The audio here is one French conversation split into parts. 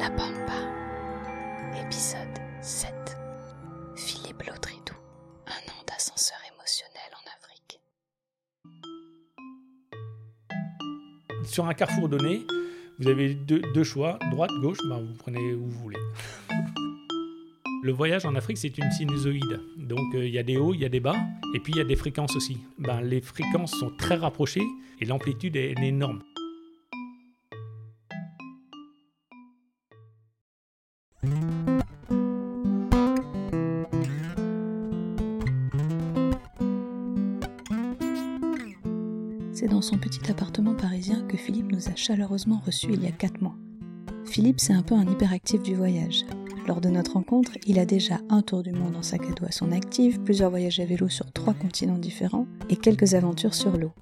La Pampa, épisode 7. Philippe Lautridou, un an d'ascenseur émotionnel en Afrique. Sur un carrefour donné, vous avez deux, deux choix, droite, gauche, ben vous prenez où vous voulez. Le voyage en Afrique, c'est une sinusoïde. Donc euh, il y a des hauts, il y a des bas, et puis il y a des fréquences aussi. Ben, les fréquences sont très rapprochées et l'amplitude est énorme. Petit appartement parisien que Philippe nous a chaleureusement reçus il y a 4 mois. Philippe, c'est un peu un hyperactif du voyage. Lors de notre rencontre, il a déjà un tour du monde en sac à dos à son actif, plusieurs voyages à vélo sur trois continents différents et quelques aventures sur l'eau.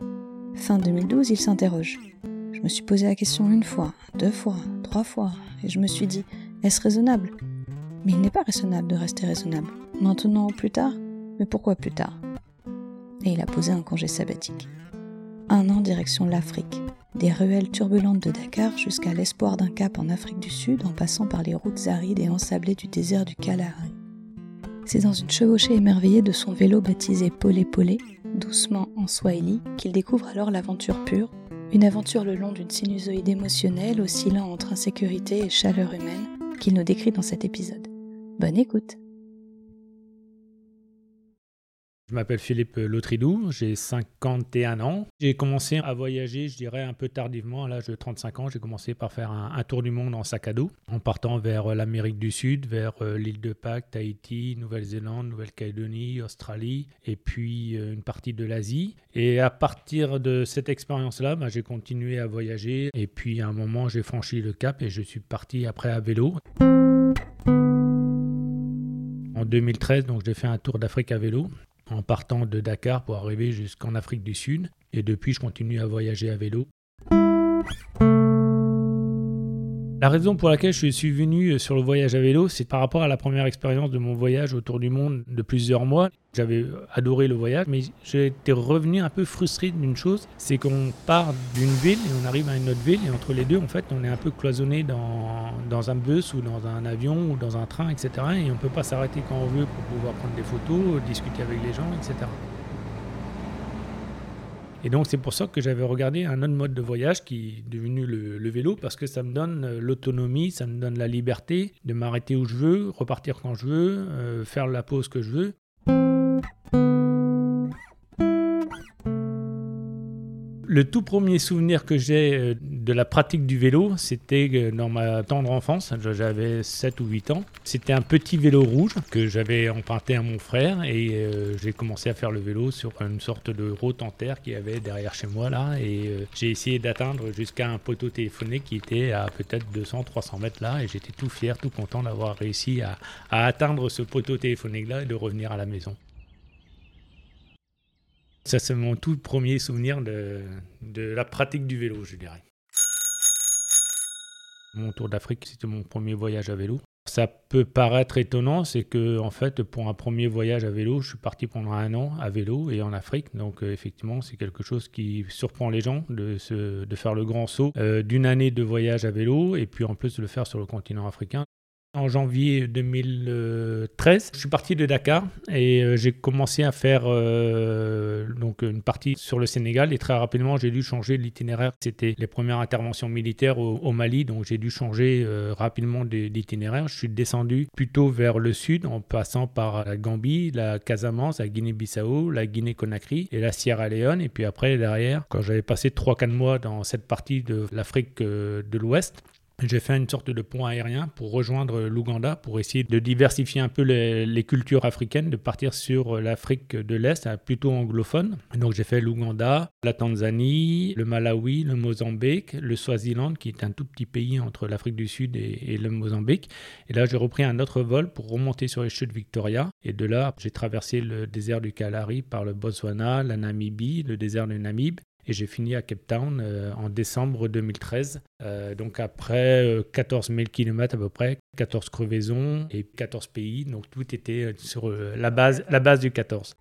Fin 2012, il s'interroge. Je me suis posé la question une fois, deux fois, trois fois, et je me suis dit, est-ce raisonnable? Mais il n'est pas raisonnable de rester raisonnable. Maintenant ou plus tard? Mais pourquoi plus tard? Et il a posé un congé sabbatique. Un an direction l'Afrique, des ruelles turbulentes de Dakar jusqu'à l'espoir d'un cap en Afrique du Sud en passant par les routes arides et ensablées du désert du Kalahari. C'est dans une chevauchée émerveillée de son vélo baptisé Polé Polé, doucement en Swahili, qu'il découvre alors l'aventure pure, une aventure le long d'une sinusoïde émotionnelle oscillant entre insécurité et chaleur humaine qu'il nous décrit dans cet épisode. Bonne écoute Je m'appelle Philippe Lautridou, j'ai 51 ans. J'ai commencé à voyager, je dirais, un peu tardivement. À l'âge de 35 ans, j'ai commencé par faire un, tour du monde en sac à dos, en partant vers l'Amérique du Sud, vers euh, l'île de Pâques, Tahiti, Nouvelle-Zélande, Nouvelle-Calédonie, Australie, et puis euh, une partie de l'Asie. Et à partir de cette expérience-là, bah, j'ai continué à voyager. Et puis à un moment, j'ai franchi le cap et je suis parti après à vélo. En 2013, donc j'ai fait un tour d'Afrique à vélo en partant de Dakar pour arriver jusqu'en Afrique du Sud. Et depuis, je continue à voyager à vélo. La raison pour laquelle je suis venu sur le voyage à vélo, c'est par rapport à la première expérience de mon voyage autour du monde de plusieurs mois. J'avais adoré le voyage, mais j'étais revenu un peu frustré d'une chose, c'est qu'on part d'une ville et on arrive à une autre ville, et entre les deux, en fait, on est un peu cloisonné dans, dans un bus ou dans un avion ou dans un train, etc. Et on ne peut pas s'arrêter quand on veut pour pouvoir prendre des photos, discuter avec les gens, etc. Et donc c'est pour ça que j'avais regardé un autre mode de voyage qui est devenu le, vélo parce que ça me donne l'autonomie, ça me donne la liberté de m'arrêter où je veux, repartir quand je veux, euh, faire la pause que je veux. Le tout premier souvenir que j'ai de la pratique du vélo, c'était dans ma tendre enfance, j'avais 7 ou 8 ans. C'était un petit vélo rouge que j'avais emprunté à mon frère et euh, j'ai commencé à faire le vélo sur une sorte de route en terre qu'il y avait derrière chez moi là et euh, j'ai essayé d'atteindre jusqu'à un poteau téléphonique qui était à peut-être 200-300 mètres là et j'étais tout fier, tout content d'avoir réussi à, à atteindre ce poteau téléphonique là et de revenir à la maison. Ça, c'est mon tout premier souvenir de, la pratique du vélo, je dirais. Mon tour d'Afrique, c'était mon premier voyage à vélo. Ça peut paraître étonnant, c'est que en fait, pour un premier voyage à vélo, je suis parti pendant un an à vélo et en Afrique. Donc euh, effectivement, c'est quelque chose qui surprend les gens de faire le grand saut euh, d'une année de voyage à vélo et puis en plus de le faire sur le continent africain. En janvier 2013, je suis parti de Dakar et euh, j'ai commencé à faire euh, donc une partie sur le Sénégal et très rapidement j'ai dû changer l'itinéraire. C'était les premières interventions militaires au, Mali, donc j'ai dû changer euh, rapidement d'itinéraire. Je suis descendu plutôt vers le sud en passant par la Gambie, la Casamance, la Guinée-Bissau, la Guinée-Conakry et la Sierra Leone. Et puis après derrière, quand j'avais passé 3-4 mois dans cette partie de l'Afrique de l'Ouest, j'ai fait une sorte de pont aérien pour rejoindre l'Ouganda, pour essayer de diversifier un peu les, cultures africaines, de partir sur l'Afrique de l'Est, plutôt anglophone. Donc j'ai fait l'Ouganda, la Tanzanie, le Malawi, le Mozambique, le Swaziland, qui est un tout petit pays entre l'Afrique du Sud et, et, le Mozambique. Et là, j'ai repris un autre vol pour remonter sur les chutes Victoria. Et de là, j'ai traversé le désert du Kalahari par le Botswana, la Namibie, le désert de Namib et j'ai fini à Cape Town euh, en décembre 2013. Euh, donc après euh, 14 000 km à peu près, 14 crevaisons et 14 pays, donc tout était sur la, base, la base du 14.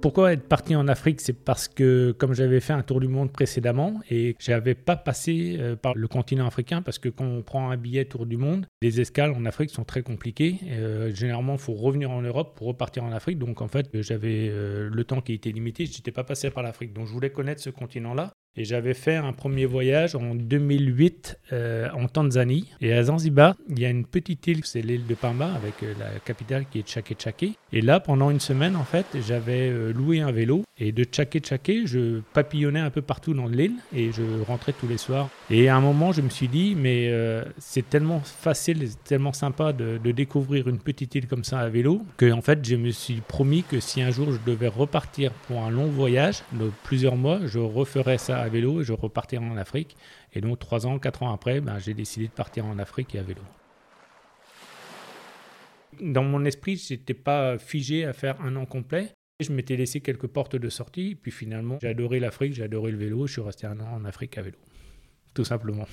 Pourquoi être parti en Afrique? C'est parce que comme j'avais fait un tour du monde précédemment et j'avais pas passé euh, par le continent africain parce que quand on prend un billet tour du monde, les escales en Afrique sont très compliquées. Euh, généralement, il faut revenir en Europe pour repartir en Afrique. Donc en fait, j'avais euh, le temps qui était limité. Je n'étais pas passé par l'Afrique. Donc je voulais connaître ce continent-là. Et j'avais fait un premier voyage en 2008 euh, en Tanzanie. Et à Zanzibar, il y a une petite île, c'est l'île de Pamba, avec euh, la capitale qui est Chake Chake. Et là, pendant une semaine, en fait, j'avais euh, loué un vélo. Et de Chake Chake, je papillonnais un peu partout dans l'île et je rentrais tous les soirs. Et à un moment, je me suis dit, mais c'est tellement facile, tellement sympa de, de, découvrir une petite île comme ça à vélo, que en fait, je me suis promis que si un jour je devais repartir pour un long voyage, de plusieurs mois, je referais ça à vélo et je repartirai en Afrique. Et donc, trois ans, quatre ans après, ben, j'ai décidé de partir en Afrique et à vélo. Dans mon esprit, je n'étais pas figé à faire un an complet. Je m'étais laissé quelques portes de sortie, puis finalement, j'ai adoré l'Afrique, j'ai adoré le vélo, je suis resté un an en Afrique à vélo. Tout simplement.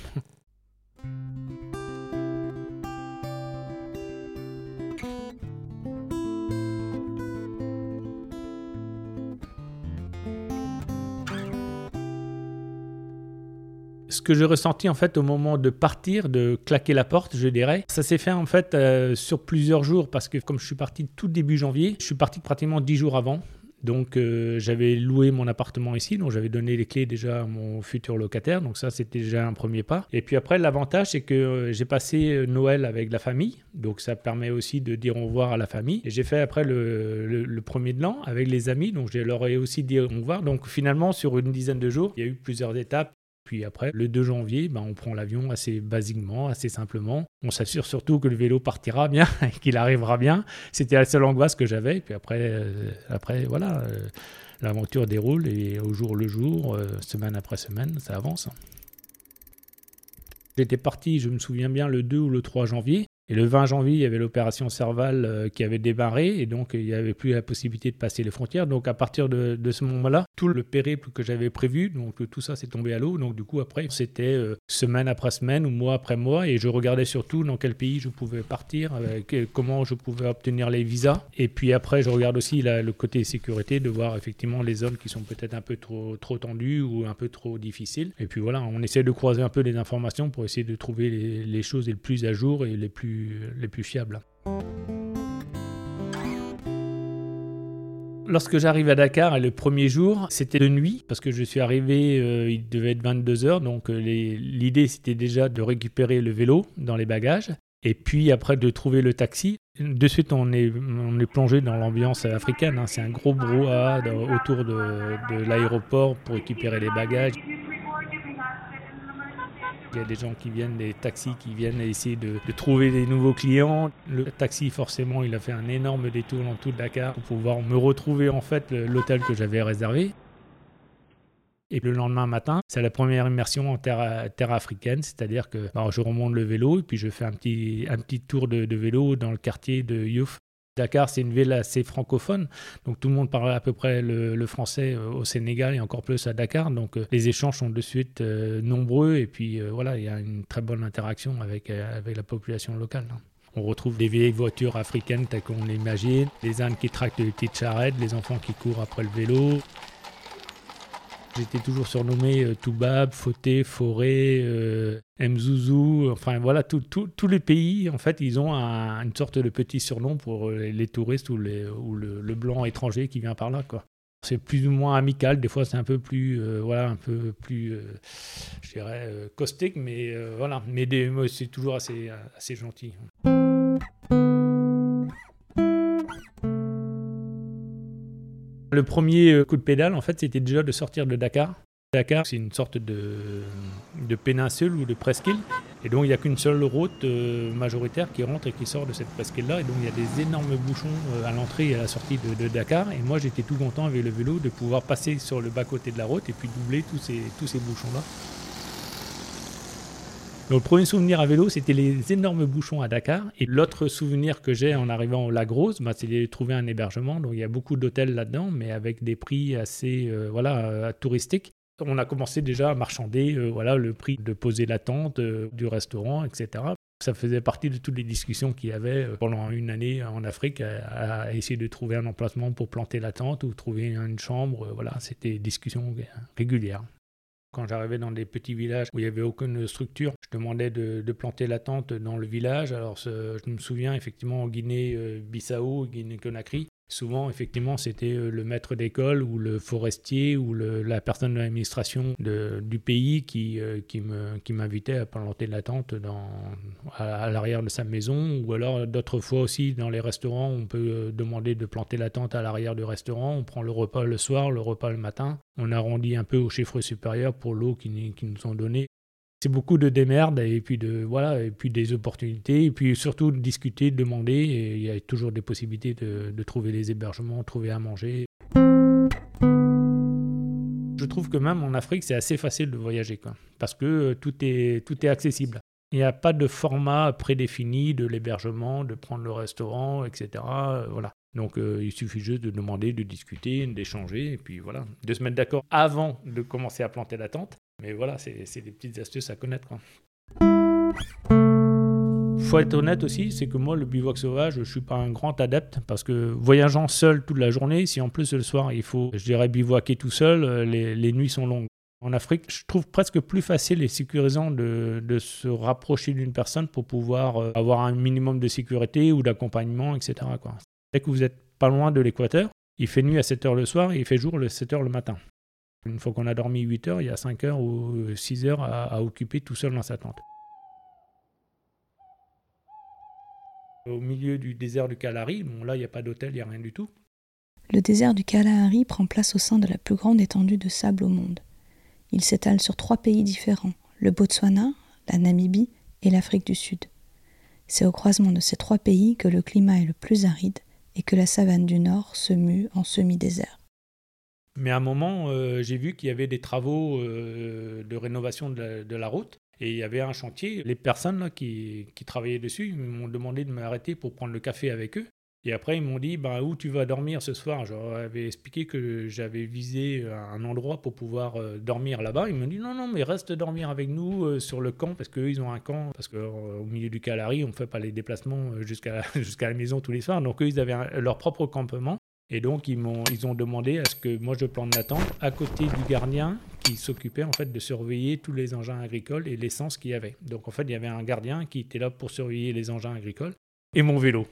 Que j'ai ressenti en fait au moment de partir, de claquer la porte, je dirais, ça s'est fait en fait euh, sur plusieurs jours parce que comme je suis parti tout début janvier, je suis parti pratiquement dix jours avant. Donc euh, j'avais loué mon appartement ici, donc j'avais donné les clés déjà à mon futur locataire, donc ça c'était déjà un premier pas. Et puis après l'avantage c'est que euh, j'ai passé Noël avec la famille, donc ça permet aussi de dire au revoir à la famille. Et j'ai fait après le, le, premier de l'an avec les amis, donc je leur ai aussi dit au revoir. Donc finalement sur une dizaine de jours, il y a eu plusieurs étapes. Puis après, le 2 janvier, ben, on prend l'avion assez basiquement, assez simplement. On s'assure surtout que le vélo partira bien et qu'il arrivera bien. C'était la seule angoisse que j'avais. Puis après, euh, après voilà, euh, l'aventure déroule et au jour le jour, euh, semaine après semaine, ça avance. J'étais parti, je me souviens bien, le 2 ou le 3 janvier. Et le 20 janvier, il y avait l'opération Serval euh, qui avait démarré et donc il n'y avait plus la possibilité de passer les frontières. Donc à partir de, ce moment-là, tout le périple que j'avais prévu, donc tout ça s'est tombé à l'eau. Donc du coup après, c'était euh, semaine après semaine ou mois après mois et je regardais surtout dans quel pays je pouvais partir, comment je pouvais obtenir les visas. Et puis après, je regarde aussi le côté sécurité, de voir effectivement les zones qui sont peut-être un peu trop, tendues ou un peu trop difficiles. Et puis voilà, on essaie de croiser un peu les informations pour essayer de trouver les choses les plus à jour et les plus les plus fiables. Lorsque j'arrive à Dakar, le premier jour, c'était de nuit, parce que je suis arrivé, euh, il devait être 22 heures, donc euh, l'idée c'était déjà de récupérer le vélo dans les bagages, et puis après de trouver le taxi. De suite, on est, on est plongé dans l'ambiance africaine, hein. c'est un gros brouhaha autour de l'aéroport pour récupérer les bagages. Il y a des gens qui viennent, des taxis qui viennent essayer de, trouver des nouveaux clients. Le taxi, forcément, il a fait un énorme détour dans tout Dakar pour pouvoir me retrouver en fait l'hôtel que j'avais réservé. Et le lendemain matin, c'est la première immersion en terre, africaine, c'est-à-dire que bah, je remonte le vélo et puis je fais un petit, un petit tour de, de vélo dans le quartier de Youf Dakar, c'est une ville assez francophone, donc tout le monde parle à peu près le, français euh, au Sénégal et encore plus à Dakar. Donc euh, les échanges sont de suite euh, nombreux et puis voilà, il y a une très bonne interaction avec, avec la population locale. Hein. On retrouve des vieilles voitures africaines telles qu'on l'imagine, les ânes qui tractent des petites charrettes, les enfants qui courent après le vélo. J'étais toujours surnommé euh, Toubab, Fauté, Forêt, euh, Mzouzou. Enfin voilà, tous les pays, en fait, ils ont une sorte de petit surnom pour euh, les, touristes ou, le, blanc étranger qui vient par là. quoi. C'est plus ou moins amical, des fois c'est un peu plus, voilà, un peu plus, je dirais, caustique, mais voilà, mais c'est toujours assez, assez gentil. Le premier euh, coup de pédale, en fait, c'était déjà de sortir de Dakar. Dakar, c'est une sorte de, péninsule ou de presqu'île. Et donc, il n'y a qu'une seule route euh, majoritaire qui rentre et qui sort de cette presqu'île-là. Et donc, il y a des énormes bouchons euh, à l'entrée et à la sortie de, Dakar. Et moi, j'étais tout content avec le vélo de pouvoir passer sur le bas-côté de la route et puis doubler tous ces, tous ces bouchons-là. Donc, le premier souvenir à vélo, c'était les énormes bouchons à Dakar. Et l'autre souvenir que j'ai en arrivant au Lac-Rose, bah, c'est de trouver un hébergement. Donc il y a beaucoup d'hôtels là-dedans, mais avec des prix assez euh, voilà, euh, touristiques. On a commencé déjà à marchander euh, voilà, le prix de poser la tente, du restaurant, etc. Ça faisait partie de toutes les discussions qu'il y avait pendant une année en Afrique à, essayer de trouver un emplacement pour planter la tente ou trouver une chambre. Voilà, c'était des discussions régulières. Quand j'arrivais dans des petits villages où il n'y avait aucune structure, je demandais de, planter la tente dans le village. Alors, je me souviens effectivement en Guinée-Bissau, Guinée-Conakry, Souvent, effectivement, c'était euh, le maître d'école ou le forestier ou la personne de l'administration du pays qui, euh, qui m'invitait à planter la tente à, l'arrière de sa maison. Ou alors, d'autres fois aussi, dans les restaurants, on peut euh, demander de planter la tente à l'arrière du restaurant. On prend le repas le soir, le repas le matin. On arrondit un peu au chiffre supérieur pour l'eau qu'ils qui nous ont donnée beaucoup de démerde et puis de voilà et puis des opportunités et puis surtout de discuter, de demander il y a toujours des possibilités de, trouver des hébergements, trouver à manger. Je trouve que même en Afrique c'est assez facile de voyager quoi, parce que tout est tout est accessible. Il n'y a pas de format prédéfini de l'hébergement, de prendre le restaurant, etc. Voilà. Donc euh, il suffit juste de demander, de discuter, d'échanger, et puis voilà, de se mettre d'accord avant de commencer à planter la tente. Mais voilà, c'est des petites astuces à connaître. Quoi. Faut être honnête aussi, c'est que moi, le bivouac sauvage, je suis pas un grand adepte parce que voyageant seul toute la journée, si en plus le soir il faut, je dirais, bivouaquer tout seul, euh, les, nuits sont longues. En Afrique, je trouve presque plus facile et sécurisant de, se rapprocher d'une personne pour pouvoir euh, avoir un minimum de sécurité ou d'accompagnement, etc. Dès que vous êtes pas loin de l'équateur, il fait nuit à 7 heures le soir et il fait jour à 7 heures le matin. Une fois qu'on a dormi 8 heures, il y a 5 heures ou 6 heures à, occuper tout seul dans sa tente. Au milieu du désert du Kalahari, bon là il n'y a pas d'hôtel, il n'y a rien du tout. Le désert du Kalahari prend place au sein de la plus grande étendue de sable au monde. Il s'étale sur trois pays différents, le Botswana, la Namibie et l'Afrique du Sud. C'est au croisement de ces trois pays que le climat est le plus aride et que la savane du Nord se mue en semi-désert. Mais à un moment, euh, j'ai vu qu'il y avait des travaux euh, de rénovation de la, route. Et il y avait un chantier. Les personnes qui, travaillaient dessus m'ont demandé de m'arrêter pour prendre le café avec eux. Et après, ils m'ont dit bah, Où tu vas dormir ce soir? J'avais expliqué que j'avais visé un endroit pour pouvoir euh, dormir là-bas. Ils m'ont dit Non, non, mais reste dormir avec nous sur le camp, parce qu'eux, ils ont un camp. Parce qu'au milieu du Calari, on ne fait pas les déplacements jusqu'à jusqu'à la maison tous les soirs. Donc, eux, ils avaient leur propre campement. Et donc, ils, m'ont, ils ont demandé à ce que moi je plante la tente à côté du gardien qui s'occupait en fait de surveiller tous les engins agricoles et l'essence qu'il y avait. Donc, en fait, il y avait un gardien qui était là pour surveiller les engins agricoles et mon vélo.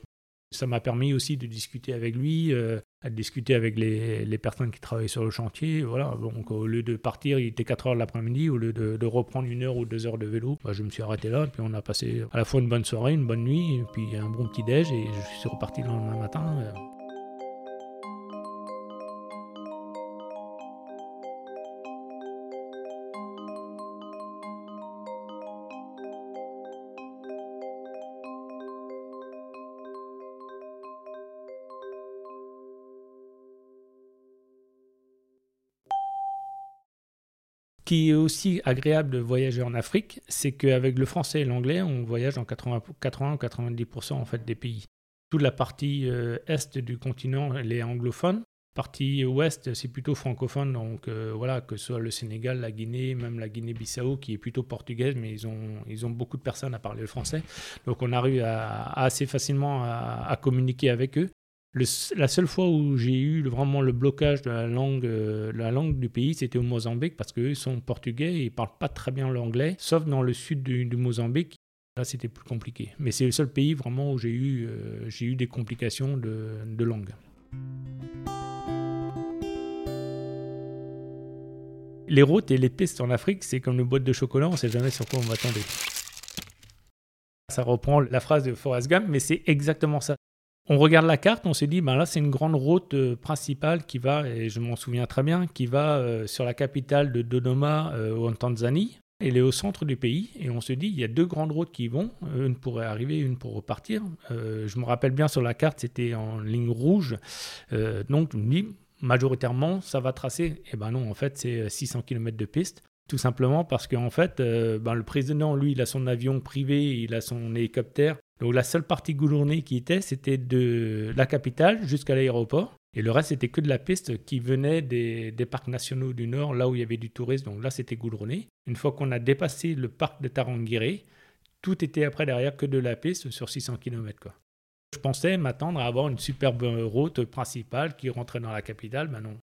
Ça m'a permis aussi de discuter avec lui, euh, de discuter avec les, les, personnes qui travaillaient sur le chantier. Voilà. Donc, au lieu de partir, il était 4 heures l'après-midi, au lieu de, de, reprendre une heure ou deux heures de vélo, bah, je me suis arrêté là. Puis, on a passé à la fois une bonne soirée, une bonne nuit, et puis un bon petit-déj, et je suis reparti le lendemain matin. Euh, qui est aussi agréable de voyager en Afrique, c'est qu'avec le français et l'anglais, on voyage dans 80, 80 ou 90% en fait des pays. Toute la partie euh, est du continent, elle est anglophone. Partie ouest, c'est plutôt francophone, donc euh, voilà, que ce soit le Sénégal, la Guinée, même la Guinée-Bissau, qui est plutôt portugaise, mais ils ont, beaucoup de personnes à parler le français. Donc on arrive assez facilement à communiquer avec eux la seule fois où j'ai eu vraiment le blocage de la langue, euh, la langue du pays, c'était au Mozambique parce qu'eux sont portugais et ils parlent pas très bien l'anglais, sauf dans le sud du, Mozambique. Là, c'était plus compliqué. Mais c'est le seul pays vraiment où j'ai eu, euh, des complications de, de langue. Les routes et les pistes en Afrique, c'est comme une boîte de chocolat, on ne sait jamais sur quoi on va tomber. Ça reprend la phrase de Forrest Gump, mais c'est exactement ça. On regarde la carte, on s'est dit, ben là, c'est une grande route euh, principale qui va, et je m'en souviens très bien, qui va euh, sur la capitale de Dodoma euh, en Tanzanie. Elle est au centre du pays, et on se dit, il y a deux grandes routes qui vont, une pour arriver, une pour repartir. je me rappelle bien sur la carte, c'était en ligne rouge. donc, je me dis, majoritairement, ça va tracer. Et eh ben non, en fait, c'est 600 km de piste. Tout simplement parce qu'en fait, ben, le président, lui, il a son avion privé, il a son hélicoptère. Donc la seule partie goudronnée qui était, c'était de la capitale jusqu'à l'aéroport. Et le reste, c'était que de la piste qui venait des, parcs nationaux du Nord, là où il y avait du tourisme. Donc là, c'était goudronné. Une fois qu'on a dépassé le parc de Tarangire, Tout était après derrière que de la piste sur 600 km. Quoi. Je pensais m'attendre à avoir une superbe route principale qui rentrait dans la capitale, ben non.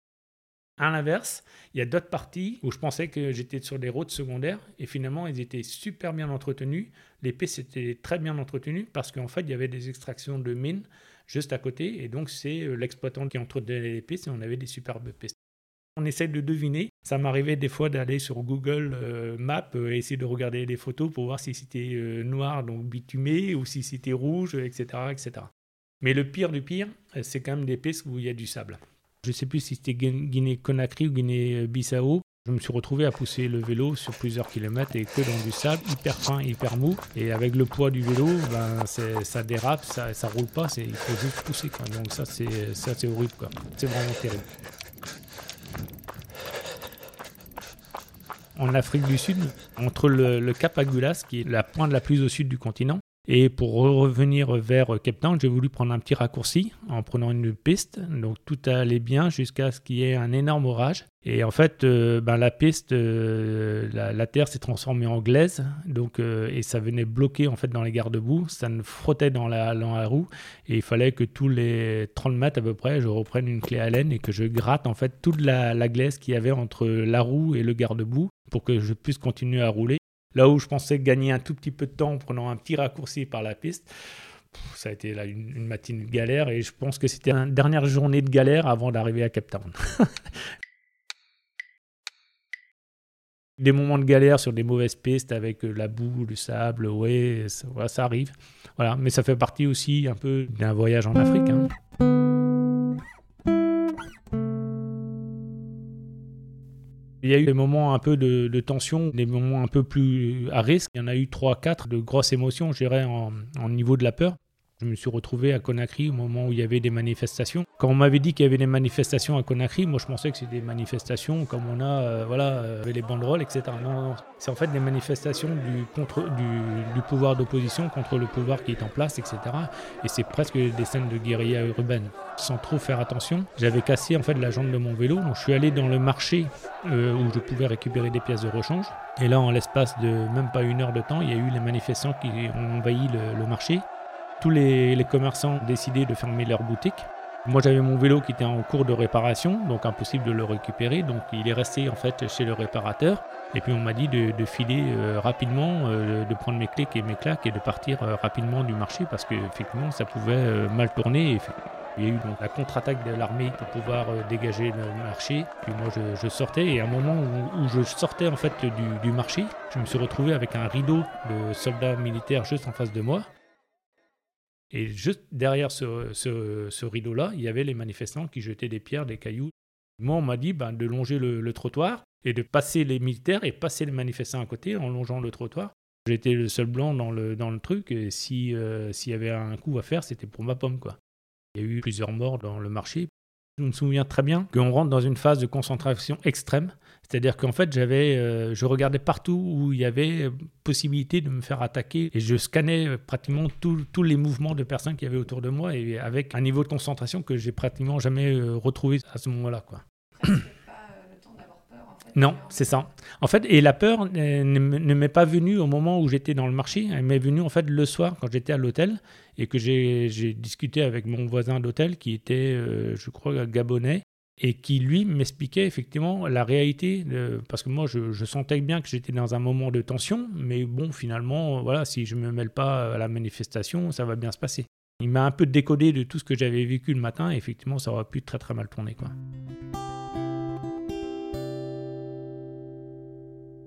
À l'inverse, il y a d'autres parties où je pensais que j'étais sur des routes secondaires et finalement, ils étaient super bien entretenus. Les pistes étaient très bien entretenues parce qu'en fait, il y avait des extractions de mines juste à côté et donc c'est euh, l'exploitant qui entretenait les pistes et on avait des superbes pistes. On essaie de deviner. Ça m'arrivait des fois d'aller sur Google euh, Maps euh, et essayer de regarder des photos pour voir si c'était noir, donc bitumé, ou si c'était rouge, etc., etc. Mais le pire du pire, c'est quand même des pistes où il y a du sable. Je ne sais plus si c'était Guinée-Conakry ou Guinée-Bissau. Je me suis retrouvé à pousser le vélo sur plusieurs kilomètres et que dans du sable, hyper fin, hyper mou. Et avec le poids du vélo, ben, ça dérape, ça, roule pas, il faut juste pousser. Donc ça, c'est horrible. C'est vraiment terrible. En Afrique du Sud, entre le, le Cap Agulas, qui est la pointe la plus au sud du continent, et pour revenir vers Cape Town, j'ai voulu prendre un petit raccourci en prenant une piste. Donc tout allait bien jusqu'à ce qu'il y ait un énorme orage. Et en fait, euh, ben, la piste, euh, la, terre s'est transformée en glaise, donc euh, et ça venait bloquer en fait dans les garde-boue. Ça me frottait dans la, dans roue et il fallait que tous les 30 mètres à peu près, je reprenne une clé à laine et que je gratte en fait toute la, la glaise qu'il y avait entre la roue et le garde-boue pour que je puisse continuer à rouler. Là où je pensais gagner un tout petit peu de temps en prenant un petit raccourci par la piste, ça a été là une, matinée de galère et je pense que c'était une dernière journée de galère avant d'arriver à Cape Town. des moments de galère sur des mauvaises pistes avec euh, la boue, le sable, ouais, ça, ça arrive. Voilà, mais ça fait partie aussi un peu d'un voyage en Afrique. Hein. Il y a eu des moments un peu de, tension, des moments un peu plus à risque. Il y en a eu 3-4 de grosses émotions, je dirais, en, en niveau de la peur. Je me suis retrouvé à Conakry au moment où il y avait des manifestations. Quand on m'avait dit qu'il y avait des manifestations à Conakry, moi je pensais que c'était des manifestations comme on a, euh, voilà, euh, les banderoles, etc. Non, non, c'est en fait des manifestations du, contre, du, pouvoir d'opposition contre le pouvoir qui est en place, etc. Et c'est presque des scènes de guérilla urbaine. Sans trop faire attention, j'avais cassé en fait la jambe de mon vélo, donc je suis allé dans le marché euh, où je pouvais récupérer des pièces de rechange. Et là, en l'espace de même pas une heure de temps, il y a eu les manifestants qui ont envahi le marché tous les, commerçants ont décidé de fermer leurs boutiques. Moi, j'avais mon vélo qui était en cours de réparation, donc impossible de le récupérer. Donc, il est resté en fait chez le réparateur. Et puis, on m'a dit de, filer euh, rapidement, euh, de prendre mes clés et mes claques et de partir euh, rapidement du marché parce qu'effectivement, ça pouvait mal tourner. il y a eu donc la contre-attaque de l'armée pour pouvoir dégager le marché. Puis moi, je, sortais et à un moment où, je sortais en fait du, du marché, je me suis retrouvé avec un rideau de soldats militaires juste en face de moi. Et juste derrière ce, rideau-là, il y avait les manifestants qui jetaient des pierres, des cailloux. Moi, on m'a dit ben, de longer le, trottoir et de passer les militaires et passer les manifestants à côté en longeant le trottoir. J'étais le seul blanc dans le, dans le truc et euh, s'il y avait un coup à faire, c'était pour ma pomme. quoi. Il y a eu plusieurs morts dans le marché. Je me souviens très bien qu'on rentre dans une phase de concentration extrême. C'est-à-dire qu'en fait, j'avais, euh, je regardais partout où il y avait possibilité de me faire attaquer et je scannais pratiquement tous les mouvements de personnes qui y avait autour de moi et avec un niveau de concentration que j'ai pratiquement jamais euh, retrouvé à ce moment-là. Quoi. Non, c'est ça. En fait, et la peur ne m'est pas venue au moment où j'étais dans le marché. Elle m'est venue en fait le soir quand j'étais à l'hôtel et que j'ai discuté avec mon voisin d'hôtel qui était, euh, je crois, gabonais et qui lui m'expliquait effectivement la réalité parce que moi je, sentais bien que j'étais dans un moment de tension mais bon finalement voilà si je me mêle pas à la manifestation ça va bien se passer il m'a un peu décodé de tout ce que j'avais vécu le matin et effectivement ça aurait pu très très mal tourner quoi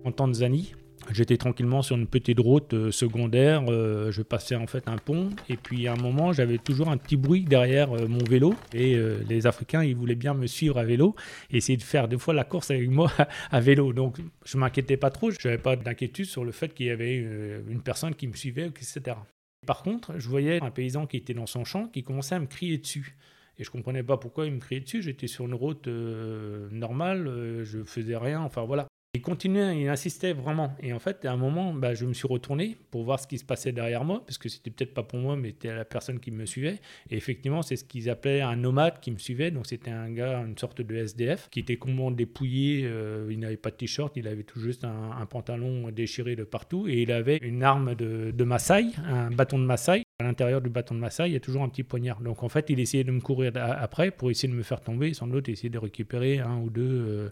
en Tanzanie. J'étais tranquillement sur une petite route euh, secondaire, euh, je passais en fait un pont et puis à un moment j'avais toujours un petit bruit derrière euh, mon vélo et les Africains ils voulaient bien me suivre à vélo et essayer de faire deux fois la course avec moi à vélo. Donc je m'inquiétais pas trop, je n'avais pas d'inquiétude sur le fait qu'il y avait une personne qui me suivait, etc. Par contre, je voyais un paysan qui était dans son champ qui commençait à me crier dessus. Et je comprenais pas pourquoi il me criait dessus. J'étais sur une route normale, je faisais rien. Enfin voilà. Il continuait, il insistait vraiment. Et en fait, à un moment, bah, je me suis retourné pour voir ce qui se passait derrière moi, parce que c'était peut-être pas pour moi, mais c'était la personne qui me suivait. Et effectivement, c'est ce qu'ils appelaient un nomade qui me suivait. Donc c'était un gars, une sorte de SDF, qui était complètement dépouillé. Euh, il n'avait pas de t-shirt, il avait tout juste un, pantalon déchiré de partout. Et il avait une arme de, de Maasai, un bâton de Maasai. À l'intérieur du bâton de Maasai, il y a toujours un petit poignard. Donc en fait, il essayait de me courir après pour essayer de me faire tomber, sans doute essayer de récupérer un ou deux euh,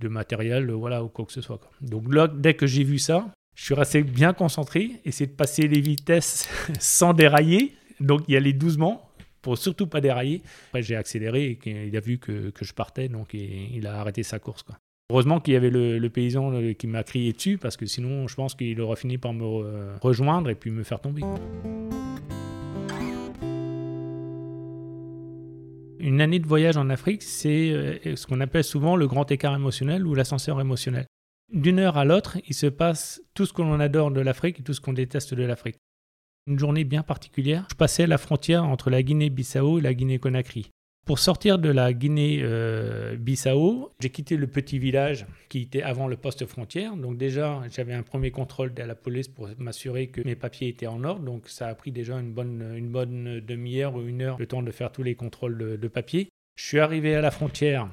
de matériel, voilà, quoi que ce soit. Donc là, dès que j'ai vu ça, je suis resté bien concentré, essayer de passer les vitesses sans dérailler, donc y aller doucement pour surtout pas dérailler. Après, j'ai accéléré et il a vu que, que je partais, donc il, a arrêté sa course. Heureusement qu'il y avait le, paysan euh, qui m'a crié dessus, parce que sinon, je pense qu'il aurait fini par me rejoindre et puis me faire tomber. Une année de voyage en Afrique, c'est euh, ce qu'on appelle souvent le grand écart émotionnel ou l'ascenseur émotionnel d'une heure à l'autre, il se passe tout ce que l'on adore de l'Afrique et tout ce qu'on déteste de l'Afrique. Une journée bien particulière, je passais la frontière entre la Guinée-Bissau et la Guinée-Conakry. Pour sortir de la Guinée-Bissau, j'ai quitté le petit village qui était avant le poste frontière. Donc déjà, j'avais un premier contrôle de la police pour m'assurer que mes papiers étaient en ordre. Donc ça a pris déjà une bonne, demi-heure ou une heure le temps de faire tous les contrôles de, de papiers. Je suis arrivé à la frontière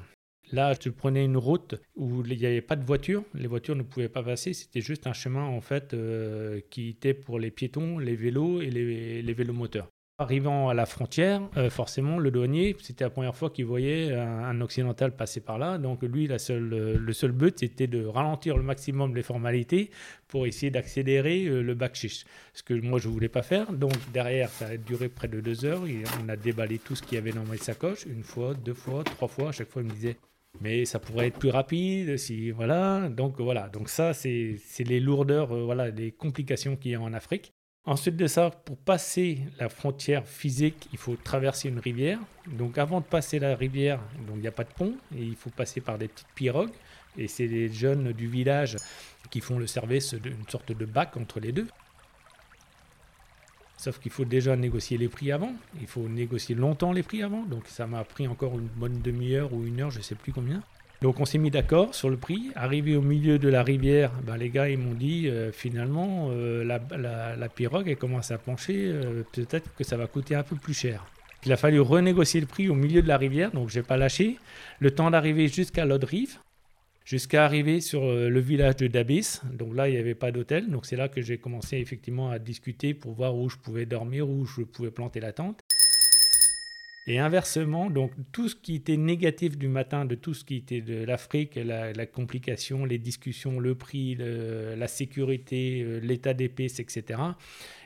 Là, je prenais une route où il n'y avait pas de voitures, les voitures ne pouvaient pas passer, c'était juste un chemin en fait euh, qui était pour les piétons, les vélos et les vélomoteurs. Arrivant à la frontière, euh, forcément, le douanier, c'était la première fois qu'il voyait un, occidental passer par là. Donc, lui, la seule, euh, le seul but, c'était de ralentir le maximum les formalités pour essayer d'accélérer le bac chiche. Ce que moi, je ne voulais pas faire. Donc, derrière, ça a duré près de deux heures. on a déballé tout ce qu'il y avait dans mes sacoches, une fois, deux fois, trois fois. À chaque fois, il me disait mais ça pourrait être plus rapide si voilà donc voilà donc ça c'est les lourdeurs euh, voilà les complications qu'il y a en Afrique ensuite de ça pour passer la frontière physique il faut traverser une rivière donc avant de passer la rivière il n'y a pas de pont et il faut passer par des petites pirogues et c'est les jeunes du village qui font le service d'une sorte de bac entre les deux Sauf qu'il faut déjà négocier les prix avant. Il faut négocier longtemps les prix avant. Donc ça m'a pris encore une bonne demi-heure ou une heure, je ne sais plus combien. Donc on s'est mis d'accord sur le prix. Arrivé au milieu de la rivière, ben, les gars ils m'ont dit euh, finalement euh, la, pirogue elle commence à pencher, euh, peut-être que ça va coûter un peu plus cher. Il a fallu renégocier le prix au milieu de la rivière, donc j'ai pas lâché. Le temps d'arriver jusqu'à l'autre rive, jusqu'à arriver sur le village de Dabis. Donc là, il n'y avait pas d'hôtel. Donc c'est là que j'ai commencé effectivement à discuter pour voir où je pouvais dormir, où je pouvais planter la tente. Et inversement, donc tout ce qui était négatif du matin, de tout ce qui était de l'Afrique, la, complication, les discussions, le prix, la sécurité, euh, l'état d'épaisse, etc.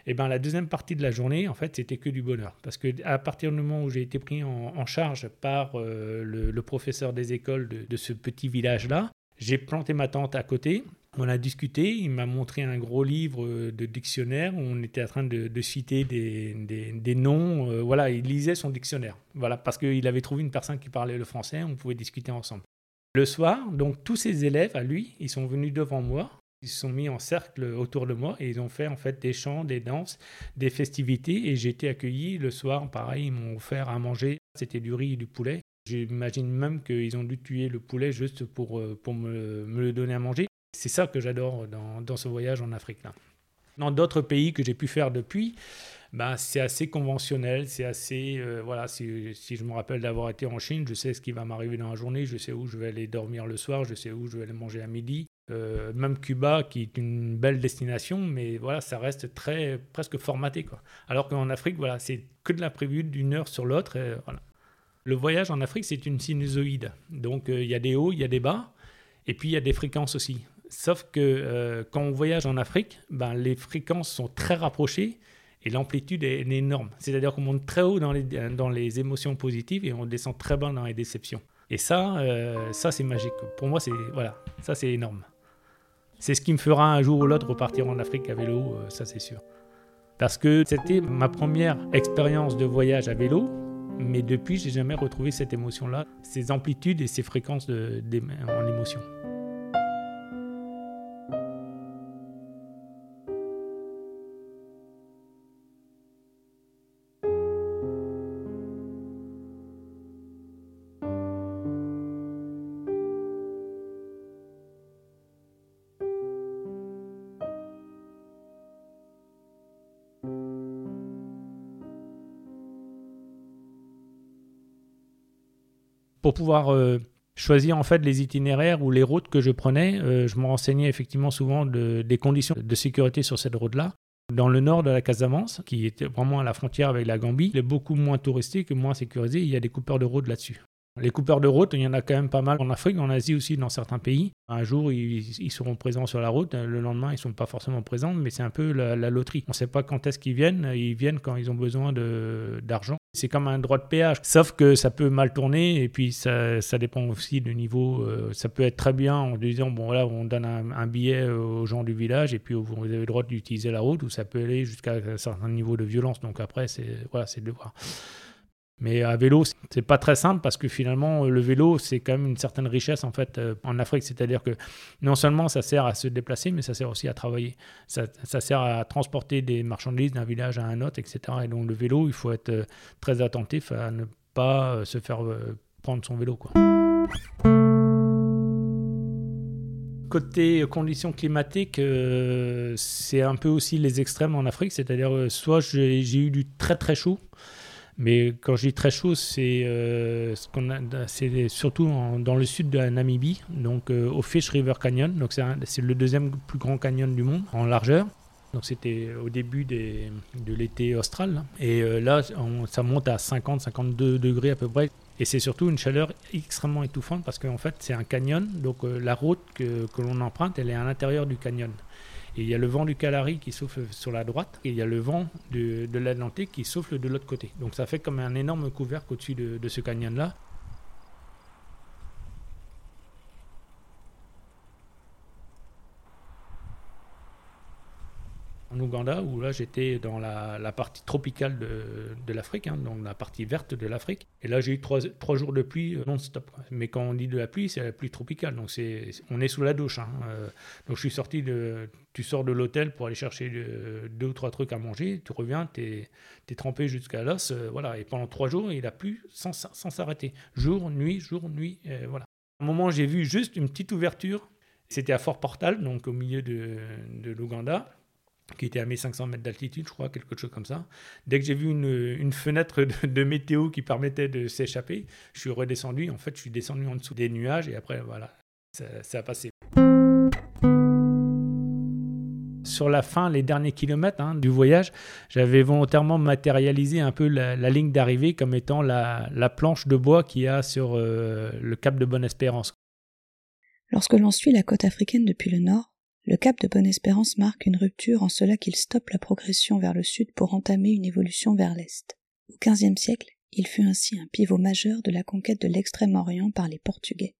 Et ben la deuxième partie de la journée, en fait, c'était que du bonheur, parce que à partir du moment où j'ai été pris en, charge par euh, le, professeur des écoles de, de ce petit village-là, j'ai planté ma tente à côté on a discuté, il m'a montré un gros livre de dictionnaire où on était en train de, citer des, noms. Euh, voilà, il lisait son dictionnaire. Voilà, parce qu'il avait trouvé une personne qui parlait le français, on pouvait discuter ensemble. Le soir, donc tous ses élèves à lui, ils sont venus devant moi, ils se sont mis en cercle autour de moi et ils ont fait en fait des chants, des danses, des festivités et j'ai été accueilli le soir. Pareil, ils m'ont offert à manger. C'était du riz et du poulet. J'imagine même qu'ils ont dû tuer le poulet juste pour, euh, pour me, me le donner à manger. C'est ça que j'adore dans, ce voyage en Afrique. Là. Dans d'autres pays que j'ai pu faire depuis, ben, c'est assez conventionnel, c'est assez... Euh, voilà, si, je me rappelle d'avoir été en Chine, je sais ce qui va m'arriver dans la journée, je sais où je vais aller dormir le soir, je sais où je vais aller manger à midi. Euh, même Cuba, qui est une belle destination, mais voilà, ça reste très presque formaté. Quoi. Alors qu'en Afrique, voilà, c'est que de l'imprévu d'une heure sur l'autre. Voilà. Le voyage en Afrique, c'est une sinusoïde. Donc euh, il y a des hauts, il y a des bas, et puis il y a des fréquences aussi. Sauf que euh, quand on voyage en Afrique, ben, les fréquences sont très rapprochées et l'amplitude est, énorme. C'est-à-dire qu'on monte très haut dans les, dans les émotions positives et on descend très bas dans les déceptions. Et ça, euh, ça c'est magique. Pour moi, c'est voilà, ça c'est énorme. C'est ce qui me fera un jour ou l'autre repartir en Afrique à vélo, euh, ça c'est sûr. Parce que c'était ma première expérience de voyage à vélo, mais depuis, j'ai jamais retrouvé cette émotion-là, ces amplitudes et ces fréquences de, en émotion. Pour pouvoir choisir en fait les itinéraires ou les routes que je prenais, je me renseignais effectivement souvent des conditions de sécurité sur cette route-là. Dans le nord de la Casamance, qui était vraiment à la frontière avec la Gambie, il est beaucoup moins touristique moins sécurisé. Il y a des coupeurs de route là-dessus. Les coupeurs de route, il y en a quand même pas mal en Afrique, en Asie aussi, dans certains pays. Un jour, ils, seront présents sur la route, le lendemain, ils ne sont pas forcément présents, mais c'est un peu la, loterie. On ne sait pas quand est-ce qu'ils viennent, ils viennent quand ils ont besoin d'argent. C'est comme un droit de péage, sauf que ça peut mal tourner et puis ça, dépend aussi du niveau. Euh, ça peut être très bien en disant, bon voilà, on donne un, billet aux gens du village et puis vous avez le droit d'utiliser la route, ou ça peut aller jusqu'à un certain niveau de violence. Donc après, c'est voilà, de voir. Mais à vélo, c'est pas très simple parce que finalement, le vélo, c'est quand même une certaine richesse en fait euh, en Afrique. C'est-à-dire que non seulement ça sert à se déplacer, mais ça sert aussi à travailler. Ça, sert à transporter des marchandises d'un village à un autre, etc. Et donc le vélo, il faut être euh, très attentif à ne pas euh, se faire prendre son vélo. Côté conditions climatiques, c'est un peu aussi les extrêmes en Afrique. C'est-à-dire, soit j'ai eu du très très chaud. Mais quand je dis très chaud, c'est euh, surtout dans le sud de la Namibie, donc euh, au Fish River Canyon. Donc c'est le deuxième plus grand canyon du monde en largeur. Donc c'était au début de l'été austral. Et euh, là, ça monte à 50-52 degrés à peu près. Et c'est surtout une chaleur extrêmement étouffante parce qu'en fait c'est un canyon. Donc la route que, que l'on emprunte, elle est à l'intérieur du canyon il y a le vent du Calari qui souffle sur la droite, et il y a le vent de, l'Atlantique qui souffle de l'autre côté. Donc ça fait comme un énorme couvercle au-dessus de ce canyon-là. En Ouganda, où là j'étais dans la, partie tropicale de, l'Afrique, hein, donc la partie verte de l'Afrique. Et là j'ai eu trois, jours de pluie euh, non-stop. Mais quand on dit de la pluie, c'est la pluie tropicale, donc c'est, on est sous la douche. Hein. Euh, donc je suis sorti de, tu sors de l'hôtel pour aller chercher deux ou trois trucs à manger, tu reviens, tu es, trempé jusqu'à l'os, euh, voilà. Et pendant trois jours, il a plu sans, s'arrêter, jour, nuit, jour, nuit, voilà. À un moment, j'ai vu juste une petite ouverture. C'était à Fort Portal, donc au milieu de l'Ouganda qui était à 1500 mètres d'altitude, je crois, quelque chose comme ça. Dès que j'ai vu une, fenêtre de, météo qui permettait de s'échapper, je suis redescendu. En fait, je suis descendu en dessous des nuages et après, voilà, ça, a passé. Sur la fin, les derniers kilomètres hein, du voyage, j'avais volontairement matérialisé un peu la, ligne d'arrivée comme étant la, planche de bois qu'il y a sur euh, le cap de Bonne-Espérance. Lorsque l'on suit la côte africaine depuis le nord, le cap de Bonne-Espérance marque une rupture en cela qu'il stoppe la progression vers le sud pour entamer une évolution vers l'est. Au XVe siècle, il fut ainsi un pivot majeur de la conquête de l'Extrême-Orient par les Portugais.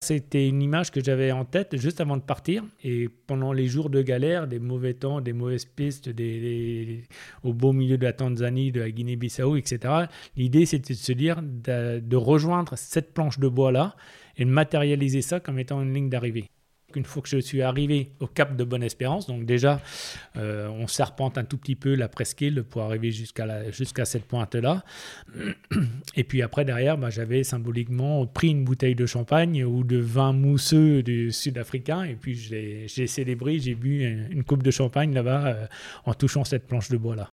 C'était une image que j'avais en tête juste avant de partir. Et pendant les jours de galère, des mauvais temps, des mauvaises pistes, des, au beau milieu de la Tanzanie, de la Guinée-Bissau, etc., l'idée c'était de se dire de rejoindre cette planche de bois-là et de matérialiser ça comme étant une ligne d'arrivée. Une fois que je suis arrivé au cap de Bonne-Espérance, donc déjà, euh, on serpente un tout petit peu la presqu'île pour arriver jusqu'à jusqu'à cette pointe-là. Et puis après, derrière, bah, j'avais symboliquement pris une bouteille de champagne ou de vin mousseux du sud-africain. Et puis j'ai célébré, j'ai bu une coupe de champagne là-bas euh, en touchant cette planche de bois-là.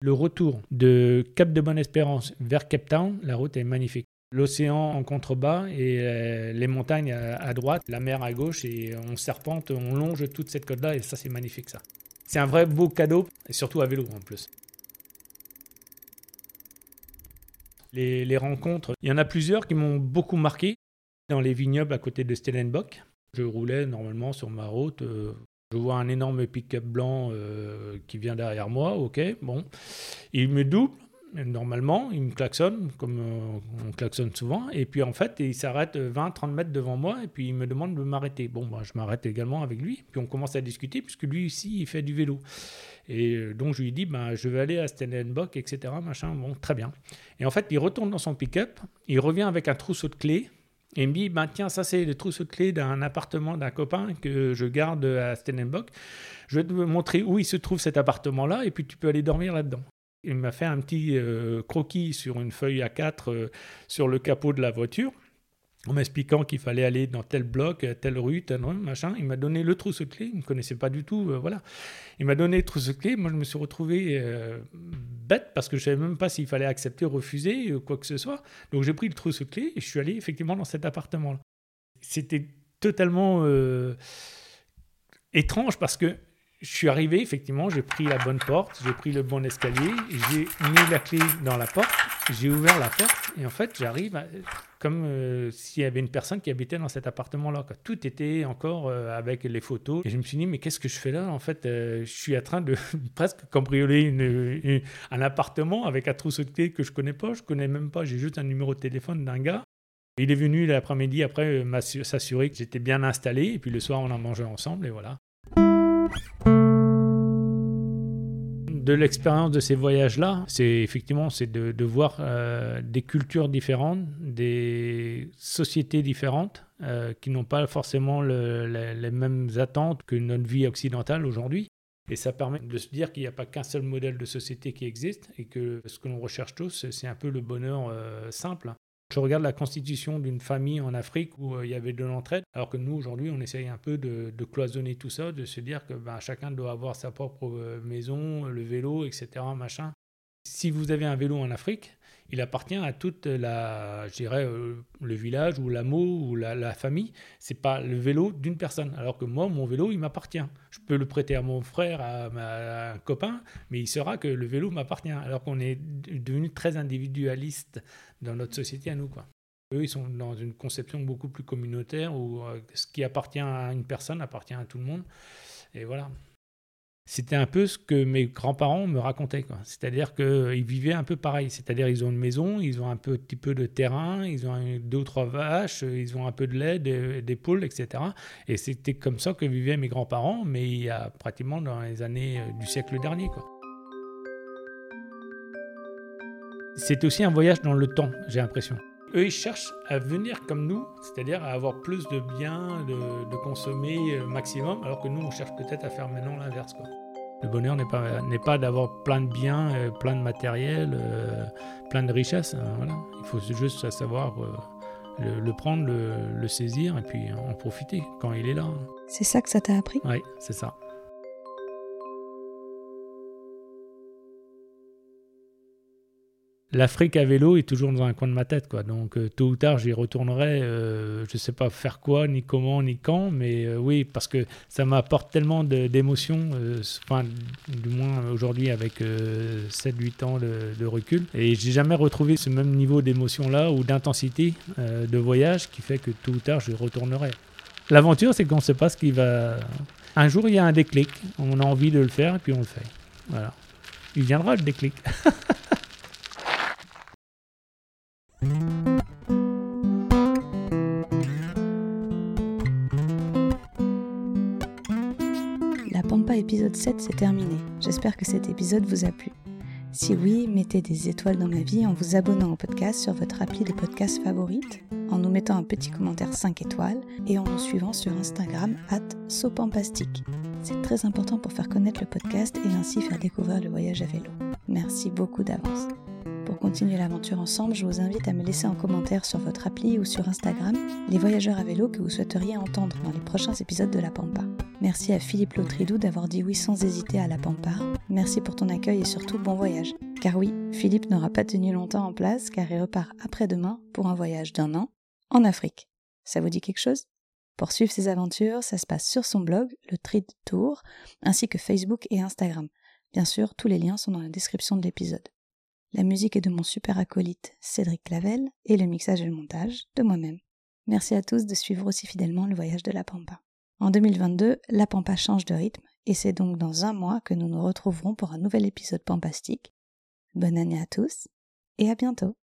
Le retour de Cap de Bonne-Espérance vers Cape Town, la route est magnifique l'océan en contrebas et euh, les montagnes à, droite, la mer à gauche et on serpente, on longe toute cette côte-là et ça c'est magnifique ça. C'est un vrai beau cadeau et surtout à vélo en plus. Les, rencontres, il y en a plusieurs qui m'ont beaucoup marqué. Dans les vignobles à côté de Stellenbosch, je roulais normalement sur ma route. Euh, je vois un énorme pick-up blanc euh, qui vient derrière moi, ok, bon. Il me double, normalement, il me klaxonne, comme euh, on klaxonne souvent, et puis en fait, il s'arrête 20-30 mètres devant moi, et puis il me demande de m'arrêter. Bon, bah, je m'arrête également avec lui, puis on commence à discuter, puisque lui aussi, il fait du vélo. Et euh, donc, je lui dis, bah, je vais aller à Stellenbosch, etc., machin, bon, très bien. Et en fait, il retourne dans son pick-up, il revient avec un trousseau de clés, et il me dit, bah, tiens, ça c'est le trousseau de clés d'un appartement d'un copain que je garde à Stellenbosch. Je vais te montrer où il se trouve cet appartement-là, et puis tu peux aller dormir là-dedans. Il m'a fait un petit euh, croquis sur une feuille A4 euh, sur le capot de la voiture. en m'expliquant qu'il fallait aller dans tel bloc, telle rue, tel machin. Il m'a donné le trousseau-clé, il ne me connaissait pas du tout, euh, voilà. Il m'a donné le trousseau-clé, moi je me suis retrouvé euh, bête parce que je ne savais même pas s'il fallait accepter, refuser, ou quoi que ce soit. Donc j'ai pris le trousseau-clé et je suis allé effectivement dans cet appartement-là. C'était totalement euh, étrange parce que je suis arrivé, effectivement, j'ai pris la bonne porte, j'ai pris le bon escalier, j'ai mis la clé dans la porte, j'ai ouvert la porte, et en fait, j'arrive comme euh, s'il y avait une personne qui habitait dans cet appartement-là. Tout était encore euh, avec les photos. Et je me suis dit, mais qu'est-ce que je fais là? En fait, euh, je suis en train de presque cambrioler un appartement avec un trousseau de clés que je connais pas, je connais même pas, j'ai juste un numéro de téléphone d'un gars. Il est venu l'après-midi après s'assurer que j'étais bien installé, et puis le soir, on a mangé ensemble, et voilà. De l'expérience de ces voyages-là, c'est effectivement c'est de, voir euh, des cultures différentes, des sociétés différentes euh, qui n'ont pas forcément les mêmes attentes que notre vie occidentale aujourd'hui. Et ça permet de se dire qu'il n'y a pas qu'un seul modèle de société qui existe et que ce que l'on recherche tous, c'est un peu le bonheur euh, simple. Je regarde la constitution d'une famille en Afrique où euh, il y avait de l'entraide, alors que nous, aujourd'hui, on essaye un peu de, cloisonner tout ça, de se dire que ben, chacun doit avoir sa propre euh, maison, le vélo, etc. Machin. Si vous avez un vélo en Afrique, il appartient à toute la, je dirais, euh, le village ou l'amour ou la, la famille. C'est pas le vélo d'une personne. Alors que moi, mon vélo, il m'appartient. Je peux le prêter à mon frère, à, à, un copain, mais il saura que le vélo m'appartient. Alors qu'on est devenu très individualiste dans notre société à nous, quoi. Eux, ils sont dans une conception beaucoup plus communautaire où euh, ce qui appartient à une personne appartient à tout le monde. Et voilà c'était un peu ce que mes grands-parents me racontaient. C'est-à-dire qu'ils vivaient un peu pareil. C'est-à-dire ils ont une maison, ils ont un petit peu de terrain, ils ont deux ou trois vaches, ils ont un peu de lait, des, poules, etc. Et c'était comme ça que vivaient mes grands-parents, mais il y a pratiquement dans les années euh, du siècle dernier. C'est aussi un voyage dans le temps, j'ai l'impression. Eux, ils cherchent à venir comme nous, c'est-à-dire à avoir plus de biens, de, consommer euh, maximum, alors que nous, on cherche peut-être à faire maintenant l'inverse. Le bonheur n'est pas, n'est pas d'avoir plein de biens, euh, plein de matériel, euh, plein de richesses. Hein, voilà. Il faut juste savoir le, prendre, le, le, saisir et puis en profiter quand il est là. C'est ça que ça t'a appris? Oui, c'est ça. l'Afrique à vélo est toujours dans un coin de ma tête. Quoi. Donc, euh, tôt ou tard, j'y retournerai. Euh, je ne sais pas faire quoi, ni comment, ni quand. Mais euh, oui, parce que ça m'apporte tellement d'émotions. Enfin, du moins aujourd'hui, avec 7-8 ans de, recul. Et j'ai jamais retrouvé ce même niveau d'émotion-là ou d'intensité de voyage qui fait que tôt ou tard, j'y retournerai. L'aventure, c'est qu'on ne sait pas ce qui va. Un jour, il y a un déclic. On a envie de le faire et puis on le fait. Voilà. Il viendra le déclic. La Pampa épisode 7 c'est terminé. J'espère que cet épisode vous a plu. Si oui, mettez des étoiles dans ma vie en vous abonnant au podcast sur votre appli de podcast favorite, en nous mettant un petit commentaire 5 étoiles et en nous suivant sur Instagram at sopampastique. C'est très important pour faire connaître le podcast et ainsi faire découvrir le voyage à vélo. Merci beaucoup d'avance. Pour continuer l'aventure ensemble, je vous invite à me laisser en commentaire sur votre appli ou sur Instagram les voyageurs à vélo que vous souhaiteriez entendre dans les prochains épisodes de La Pampa. Merci à Philippe Lautridou d'avoir dit oui sans hésiter à La Pampa. Merci pour ton accueil et surtout bon voyage. Car oui, Philippe n'aura pas tenu longtemps en place car il repart après-demain pour un voyage d'un an en Afrique. Ça vous dit quelque chose? Pour suivre ses aventures, ça se passe sur son blog, le Trid Tour, ainsi que Facebook et Instagram. Bien sûr, tous les liens sont dans la description de l'épisode. La musique est de mon super acolyte Cédric Clavel et le mixage et le montage de moi-même. Merci à tous de suivre aussi fidèlement le voyage de la Pampa. En 2022, la Pampa change de rythme et c'est donc dans un mois que nous nous retrouverons pour un nouvel épisode pampastique. Bonne année à tous et à bientôt.